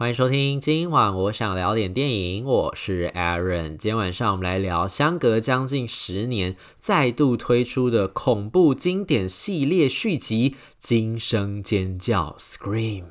欢迎收听，今晚我想聊点电影，我是 Aaron。今天晚上我们来聊相隔将近十年再度推出的恐怖经典系列续集《惊声尖叫》（Scream）。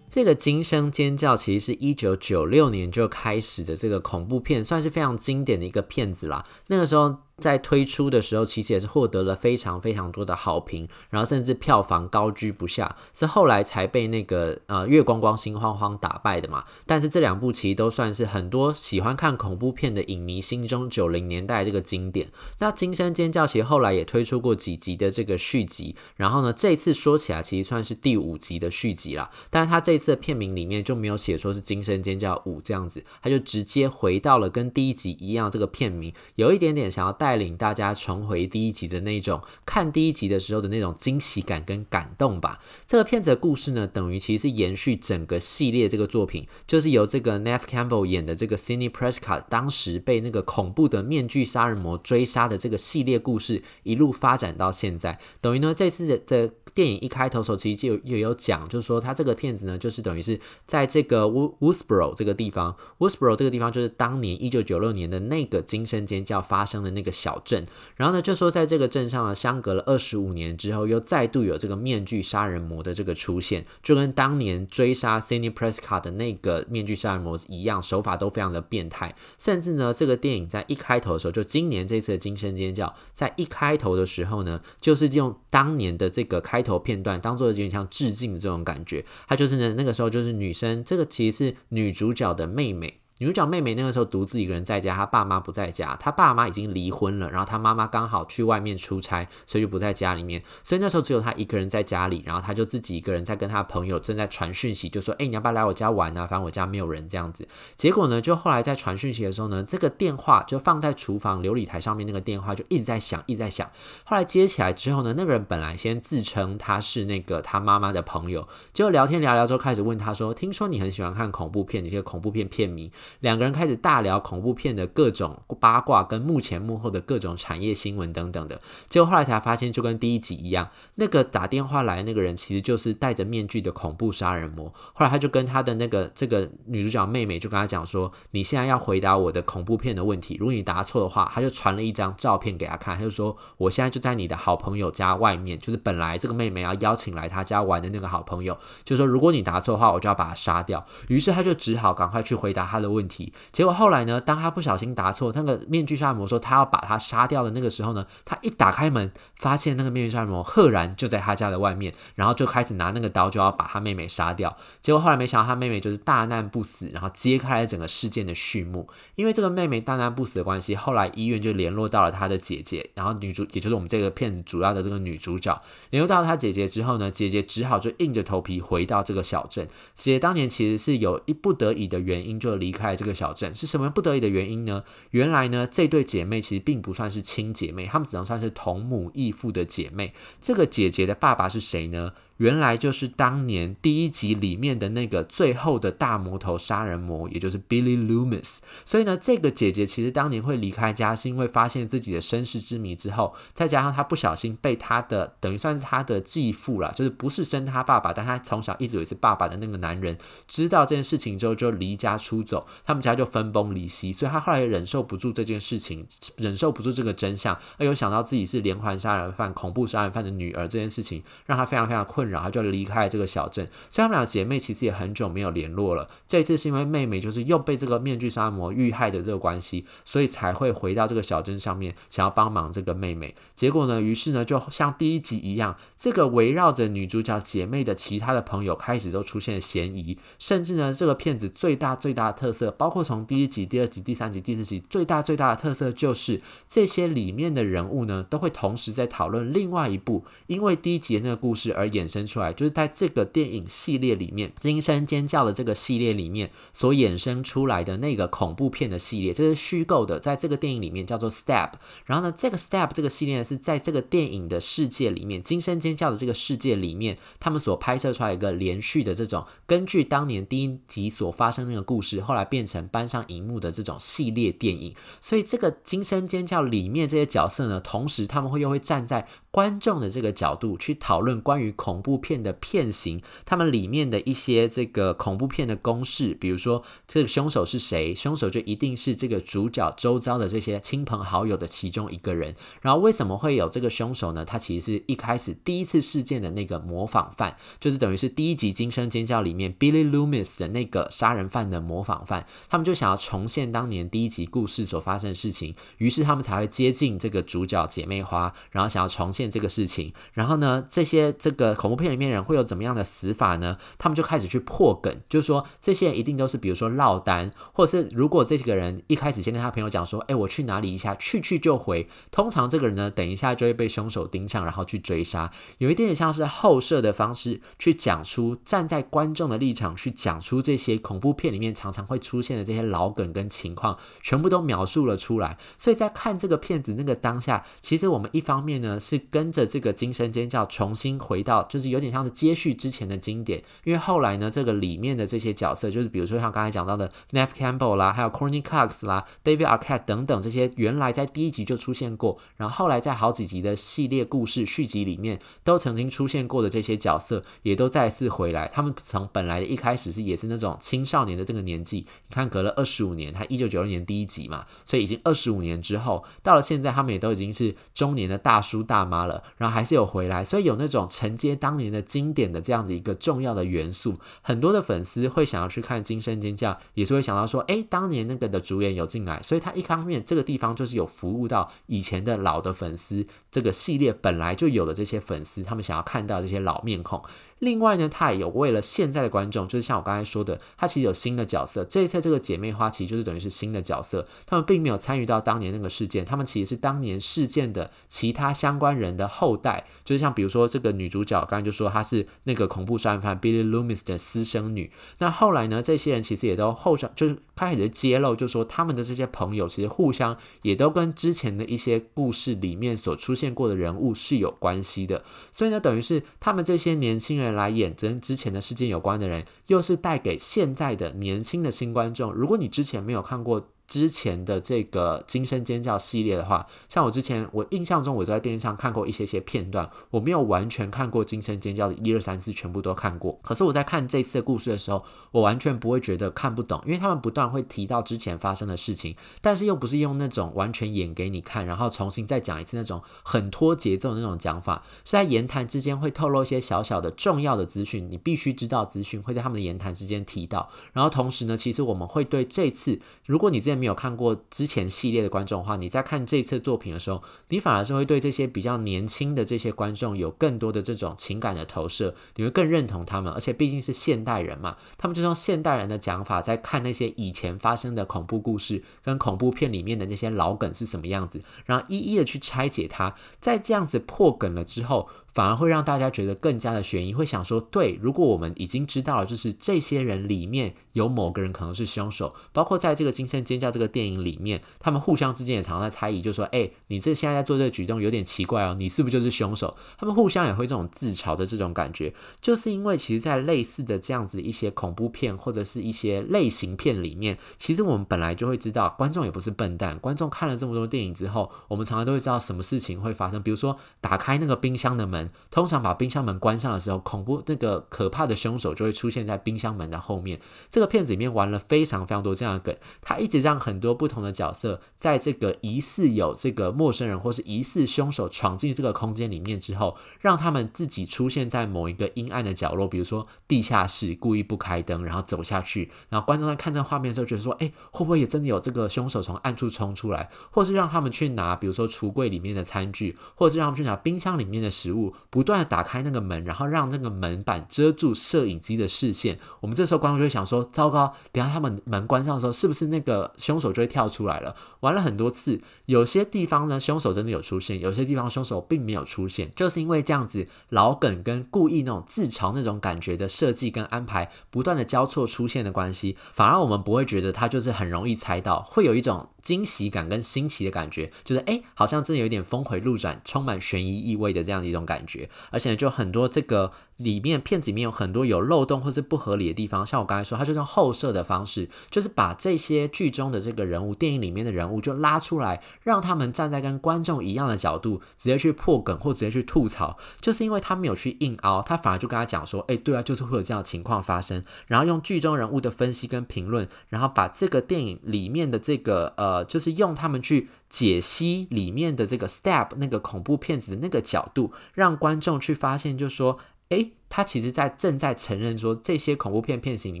这个惊声尖叫其实是一九九六年就开始的这个恐怖片，算是非常经典的一个片子啦。那个时候。在推出的时候，其实也是获得了非常非常多的好评，然后甚至票房高居不下，是后来才被那个呃月光光心慌慌打败的嘛。但是这两部其实都算是很多喜欢看恐怖片的影迷心中九零年代这个经典。那惊声尖叫其实后来也推出过几集的这个续集，然后呢，这次说起来其实算是第五集的续集啦。但是他这次的片名里面就没有写说是惊声尖叫五这样子，他就直接回到了跟第一集一样这个片名，有一点点想要带。带领大家重回第一集的那种看第一集的时候的那种惊喜感跟感动吧。这个片子的故事呢，等于其实是延续整个系列这个作品，就是由这个 Neve Campbell 演的这个 Sidney Prescott 当时被那个恐怖的面具杀人魔追杀的这个系列故事，一路发展到现在。等于呢，这次的电影一开头时候，其实就有有讲，就是说他这个片子呢，就是等于是在这个 Woosboro 这个地方，Woosboro 这个地方就是当年一九九六年的那个惊声尖叫发生的那个。小镇，然后呢，就说在这个镇上呢，相隔了二十五年之后，又再度有这个面具杀人魔的这个出现，就跟当年追杀 Sidney Prescott 的那个面具杀人魔一样，手法都非常的变态。甚至呢，这个电影在一开头的时候，就今年这次的惊声尖叫，在一开头的时候呢，就是用当年的这个开头片段当做有点像致敬的这种感觉。它就是呢，那个时候就是女生，这个其实是女主角的妹妹。女主角妹妹那个时候独自一个人在家，她爸妈不在家，她爸妈已经离婚了，然后她妈妈刚好去外面出差，所以就不在家里面，所以那时候只有她一个人在家里，然后她就自己一个人在跟她朋友正在传讯息，就说：“哎，你要不要来我家玩啊？反正我家没有人这样子。”结果呢，就后来在传讯息的时候呢，这个电话就放在厨房琉璃台上面，那个电话就一直在响，一直在响。后来接起来之后呢，那个人本来先自称他是那个他妈妈的朋友，结果聊天聊聊之后开始问他说：“听说你很喜欢看恐怖片，你是个恐怖片片迷。”两个人开始大聊恐怖片的各种八卦，跟幕前幕后的各种产业新闻等等的。结果后来才发现，就跟第一集一样，那个打电话来那个人其实就是戴着面具的恐怖杀人魔。后来他就跟他的那个这个女主角妹妹就跟他讲说：“你现在要回答我的恐怖片的问题，如果你答错的话，他就传了一张照片给他看，他就说我现在就在你的好朋友家外面，就是本来这个妹妹要邀请来他家玩的那个好朋友，就说如果你答错的话，我就要把他杀掉。于是他就只好赶快去回答他的问题。结果后来呢，当他不小心答错，那个面具杀人魔说他要把他杀掉的那个时候呢，他一打开门，发现那个面具杀人魔赫然就在他家的外面，然后就开始拿那个刀就要把他妹妹杀掉。结果后来没想到他妹妹就是大难不死，然后揭开了整个事件的序幕。因为这个妹妹大难不死的关系，后来医院就联络到了他的姐姐，然后女主也就是我们这个片子主要的这个女主角联络到了他姐姐之后呢，姐姐只好就硬着头皮回到这个小镇。姐姐当年其实是有一不得已的原因就离开。这个小镇是什么不得已的原因呢？原来呢，这对姐妹其实并不算是亲姐妹，她们只能算是同母异父的姐妹。这个姐姐的爸爸是谁呢？原来就是当年第一集里面的那个最后的大魔头杀人魔，也就是 Billy Loomis。所以呢，这个姐姐其实当年会离开家，是因为发现自己的身世之谜之后，再加上她不小心被她的等于算是她的继父啦，就是不是生她爸爸，但她从小一直以为是爸爸的那个男人，知道这件事情之后就离家出走，他们家就分崩离析。所以她后来也忍受不住这件事情，忍受不住这个真相，而又想到自己是连环杀人犯、恐怖杀人犯的女儿，这件事情让她非常非常困。然后就离开了这个小镇，所以他们俩姐妹其实也很久没有联络了。这次是因为妹妹就是又被这个面具杀魔遇害的这个关系，所以才会回到这个小镇上面，想要帮忙这个妹妹。结果呢，于是呢，就像第一集一样，这个围绕着女主角姐妹的其他的朋友开始都出现了嫌疑，甚至呢，这个片子最大最大的特色，包括从第一集、第二集、第三集、第四集，最大最大的特色就是这些里面的人物呢，都会同时在讨论另外一部因为第一集的那个故事而衍生。生出来，就是在这个电影系列里面，惊声尖叫的这个系列里面所衍生出来的那个恐怖片的系列，这是虚构的，在这个电影里面叫做 Stab。然后呢，这个 Stab 这个系列呢是在这个电影的世界里面，惊声尖叫的这个世界里面，他们所拍摄出来一个连续的这种，根据当年第一集所发生那个故事，后来变成搬上荧幕的这种系列电影。所以这个惊声尖叫里面这些角色呢，同时他们会又会站在观众的这个角度去讨论关于恐怖片的片型，他们里面的一些这个恐怖片的公式，比如说这个凶手是谁，凶手就一定是这个主角周遭的这些亲朋好友的其中一个人。然后为什么会有这个凶手呢？他其实是一开始第一次事件的那个模仿犯，就是等于是第一集惊声尖叫里面 Billy Loomis 的那个杀人犯的模仿犯。他们就想要重现当年第一集故事所发生的事情，于是他们才会接近这个主角姐妹花，然后想要重现。这个事情，然后呢，这些这个恐怖片里面人会有怎么样的死法呢？他们就开始去破梗，就是说这些人一定都是，比如说落单，或者是如果这几个人一开始先跟他朋友讲说，哎，我去哪里一下，去去就回。通常这个人呢，等一下就会被凶手盯上，然后去追杀。有一点点像是后设的方式去讲出，站在观众的立场去讲出这些恐怖片里面常常会出现的这些老梗跟情况，全部都描述了出来。所以在看这个片子那个当下，其实我们一方面呢是。跟着这个惊声尖叫重新回到，就是有点像是接续之前的经典。因为后来呢，这个里面的这些角色，就是比如说像刚才讲到的 Neve Campbell 啦，还有 Corny Cox 啦，David Arquette 等等这些，原来在第一集就出现过，然后后来在好几集的系列故事续集里面都曾经出现过的这些角色，也都再次回来。他们从本来的一开始是也是那种青少年的这个年纪，你看隔了二十五年，他一九九二年第一集嘛，所以已经二十五年之后，到了现在，他们也都已经是中年的大叔大妈。了，然后还是有回来，所以有那种承接当年的经典的这样子一个重要的元素，很多的粉丝会想要去看《惊声尖叫》，也是会想到说，哎，当年那个的主演有进来，所以他一方面这个地方就是有服务到以前的老的粉丝，这个系列本来就有的这些粉丝，他们想要看到这些老面孔。另外呢，他也有为了现在的观众，就是像我刚才说的，他其实有新的角色。这一次这个姐妹花其实就是等于是新的角色，他们并没有参与到当年那个事件，他们其实是当年事件的其他相关人的后代，就是像比如说这个女主角，刚才就说她是那个恐怖杀人犯 Billy Loomis 的私生女。那后来呢，这些人其实也都后上，就是开始揭露，就说他们的这些朋友其实互相也都跟之前的一些故事里面所出现过的人物是有关系的。所以呢，等于是他们这些年轻人人。来演跟之前的事件有关的人，又是带给现在的年轻的新观众。如果你之前没有看过。之前的这个惊声尖叫系列的话，像我之前我印象中我在电视上看过一些些片段，我没有完全看过惊声尖叫的一二三四全部都看过。可是我在看这次的故事的时候，我完全不会觉得看不懂，因为他们不断会提到之前发生的事情，但是又不是用那种完全演给你看，然后重新再讲一次那种很拖节奏的那种讲法，是在言谈之间会透露一些小小的重要的资讯，你必须知道资讯会在他们的言谈之间提到。然后同时呢，其实我们会对这次，如果你之前没有看过之前系列的观众的话，你在看这次作品的时候，你反而是会对这些比较年轻的这些观众有更多的这种情感的投射，你会更认同他们。而且毕竟是现代人嘛，他们就用现代人的讲法在看那些以前发生的恐怖故事跟恐怖片里面的那些老梗是什么样子，然后一一的去拆解它。在这样子破梗了之后，反而会让大家觉得更加的悬疑，会想说，对，如果我们已经知道了，就是这些人里面有某个人可能是凶手，包括在这个惊声尖叫这个电影里面，他们互相之间也常常在猜疑，就说，哎，你这现在在做这个举动有点奇怪哦，你是不是就是凶手？他们互相也会这种自嘲的这种感觉，就是因为其实，在类似的这样子一些恐怖片或者是一些类型片里面，其实我们本来就会知道，观众也不是笨蛋，观众看了这么多电影之后，我们常常都会知道什么事情会发生，比如说打开那个冰箱的门。通常把冰箱门关上的时候，恐怖那个可怕的凶手就会出现在冰箱门的后面。这个片子里面玩了非常非常多这样的梗，他一直让很多不同的角色在这个疑似有这个陌生人或是疑似凶手闯进这个空间里面之后，让他们自己出现在某一个阴暗的角落，比如说地下室，故意不开灯，然后走下去，然后观众在看这画面的时候觉得说，哎，会不会也真的有这个凶手从暗处冲出来，或是让他们去拿，比如说橱柜里面的餐具，或者是让他们去拿冰箱里面的食物。不断的打开那个门，然后让那个门板遮住摄影机的视线。我们这时候观众就会想说：糟糕，等下他们门关上的时候，是不是那个凶手就会跳出来了？玩了很多次，有些地方呢，凶手真的有出现；有些地方凶手并没有出现，就是因为这样子老梗跟故意那种自嘲那种感觉的设计跟安排不断的交错出现的关系，反而我们不会觉得它就是很容易猜到，会有一种惊喜感跟新奇的感觉，就是哎，好像真的有点峰回路转，充满悬疑意味的这样的一种感觉，而且呢就很多这个。里面片子里面有很多有漏洞或是不合理的地方，像我刚才说，他就用后设的方式，就是把这些剧中的这个人物，电影里面的人物就拉出来，让他们站在跟观众一样的角度，直接去破梗或直接去吐槽，就是因为他没有去硬凹，他反而就跟他讲说，哎，对啊，就是会有这样的情况发生，然后用剧中人物的分析跟评论，然后把这个电影里面的这个呃，就是用他们去解析里面的这个 step 那个恐怖片子的那个角度，让观众去发现，就说。诶，他其实在正在承认说，这些恐怖片片型里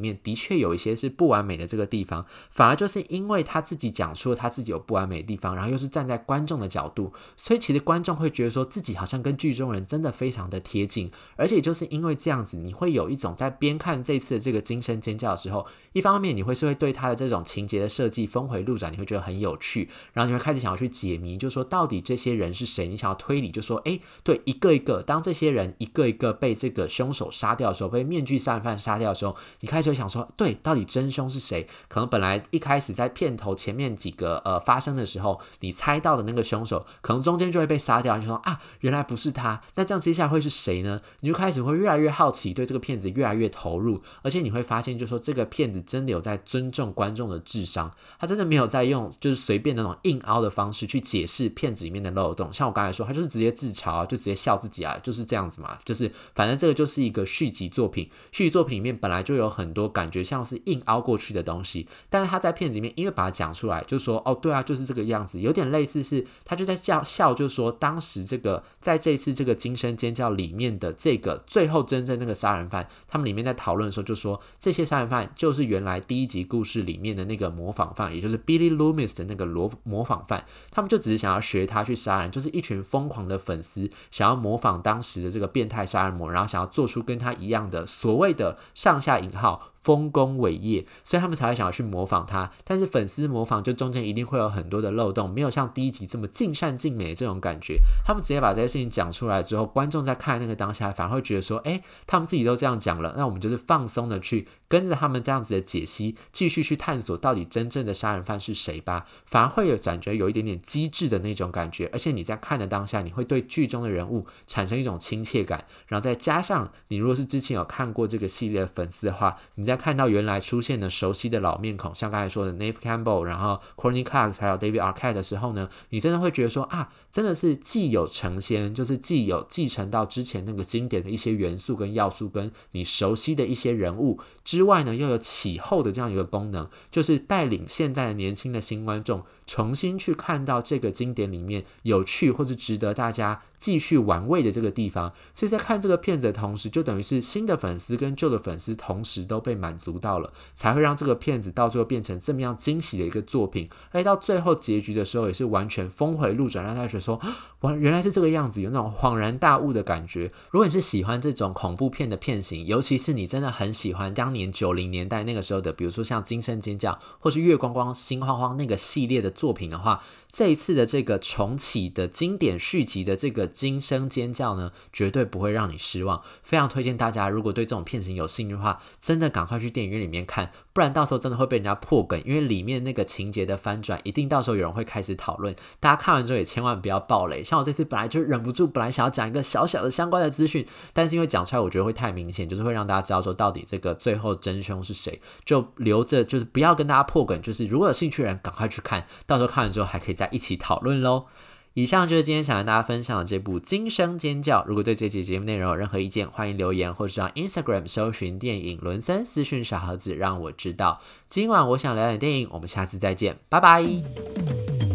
面的确有一些是不完美的这个地方，反而就是因为他自己讲出了他自己有不完美的地方，然后又是站在观众的角度，所以其实观众会觉得说自己好像跟剧中人真的非常的贴近，而且就是因为这样子，你会有一种在边看这次的这个惊声尖叫的时候，一方面你会是会对他的这种情节的设计峰回路转，你会觉得很有趣，然后你会开始想要去解谜，就说到底这些人是谁？你想要推理，就说诶，对，一个一个，当这些人一个一个被这个凶手杀掉的时候，被面具杀人犯杀掉的时候，你开始会想说，对，到底真凶是谁？可能本来一开始在片头前面几个呃发生的时候，你猜到的那个凶手，可能中间就会被杀掉。你就说啊，原来不是他，那这样接下来会是谁呢？你就开始会越来越好奇，对这个片子越来越投入，而且你会发现，就说这个片子真的有在尊重观众的智商，他真的没有在用就是随便那种硬凹的方式去解释片子里面的漏洞。像我刚才说，他就是直接自嘲，就直接笑自己啊，就是这样子嘛，就是反正这个就。是一个续集作品，续集作品里面本来就有很多感觉像是硬凹过去的东西，但是他在片子里面因为把它讲出来，就说哦，对啊，就是这个样子，有点类似是他就在笑笑，就说当时这个在这次这个惊声尖叫里面的这个最后真正那个杀人犯，他们里面在讨论的时候就说这些杀人犯就是原来第一集故事里面的那个模仿犯，也就是 Billy Loomis 的那个罗模仿犯，他们就只是想要学他去杀人，就是一群疯狂的粉丝想要模仿当时的这个变态杀人魔，然后想要。做出跟他一样的所谓的上下引号。丰功伟业，所以他们才会想要去模仿他。但是粉丝模仿，就中间一定会有很多的漏洞，没有像第一集这么尽善尽美这种感觉。他们直接把这些事情讲出来之后，观众在看那个当下，反而会觉得说：“诶，他们自己都这样讲了，那我们就是放松的去跟着他们这样子的解析，继续去探索到底真正的杀人犯是谁吧。”反而会有感觉有一点点机智的那种感觉。而且你在看的当下，你会对剧中的人物产生一种亲切感。然后再加上你如果是之前有看过这个系列的粉丝的话，你在看到原来出现的熟悉的老面孔，像刚才说的 Nave Campbell，然后 Corny Cox，还有 David Arquette 的时候呢，你真的会觉得说啊，真的是既有成仙，就是既有继承到之前那个经典的一些元素跟要素，跟你熟悉的一些人物之外呢，又有起后的这样一个功能，就是带领现在的年轻的新观众。重新去看到这个经典里面有趣或是值得大家继续玩味的这个地方，所以在看这个片子的同时，就等于是新的粉丝跟旧的粉丝同时都被满足到了，才会让这个片子到最后变成这么样惊喜的一个作品。而到最后结局的时候，也是完全峰回路转，让大家觉得说哇，原来是这个样子，有那种恍然大悟的感觉。如果你是喜欢这种恐怖片的片型，尤其是你真的很喜欢当年九零年代那个时候的，比如说像《惊声尖叫》或是《月光光心慌慌》那个系列的。作品的话，这一次的这个重启的经典续集的这个惊声尖叫呢，绝对不会让你失望。非常推荐大家，如果对这种片型有兴趣的话，真的赶快去电影院里面看，不然到时候真的会被人家破梗，因为里面那个情节的翻转，一定到时候有人会开始讨论。大家看完之后也千万不要爆雷。像我这次本来就忍不住，本来想要讲一个小小的相关的资讯，但是因为讲出来我觉得会太明显，就是会让大家知道说到底这个最后真凶是谁，就留着就是不要跟大家破梗。就是如果有兴趣的人，赶快去看。到时候看完之后还可以再一起讨论喽。以上就是今天想跟大家分享的这部《惊声尖叫》。如果对这期节目内容有任何意见，欢迎留言或者上 Instagram 搜寻电影伦森私讯小盒子，让我知道。今晚我想聊点电影，我们下次再见，拜拜。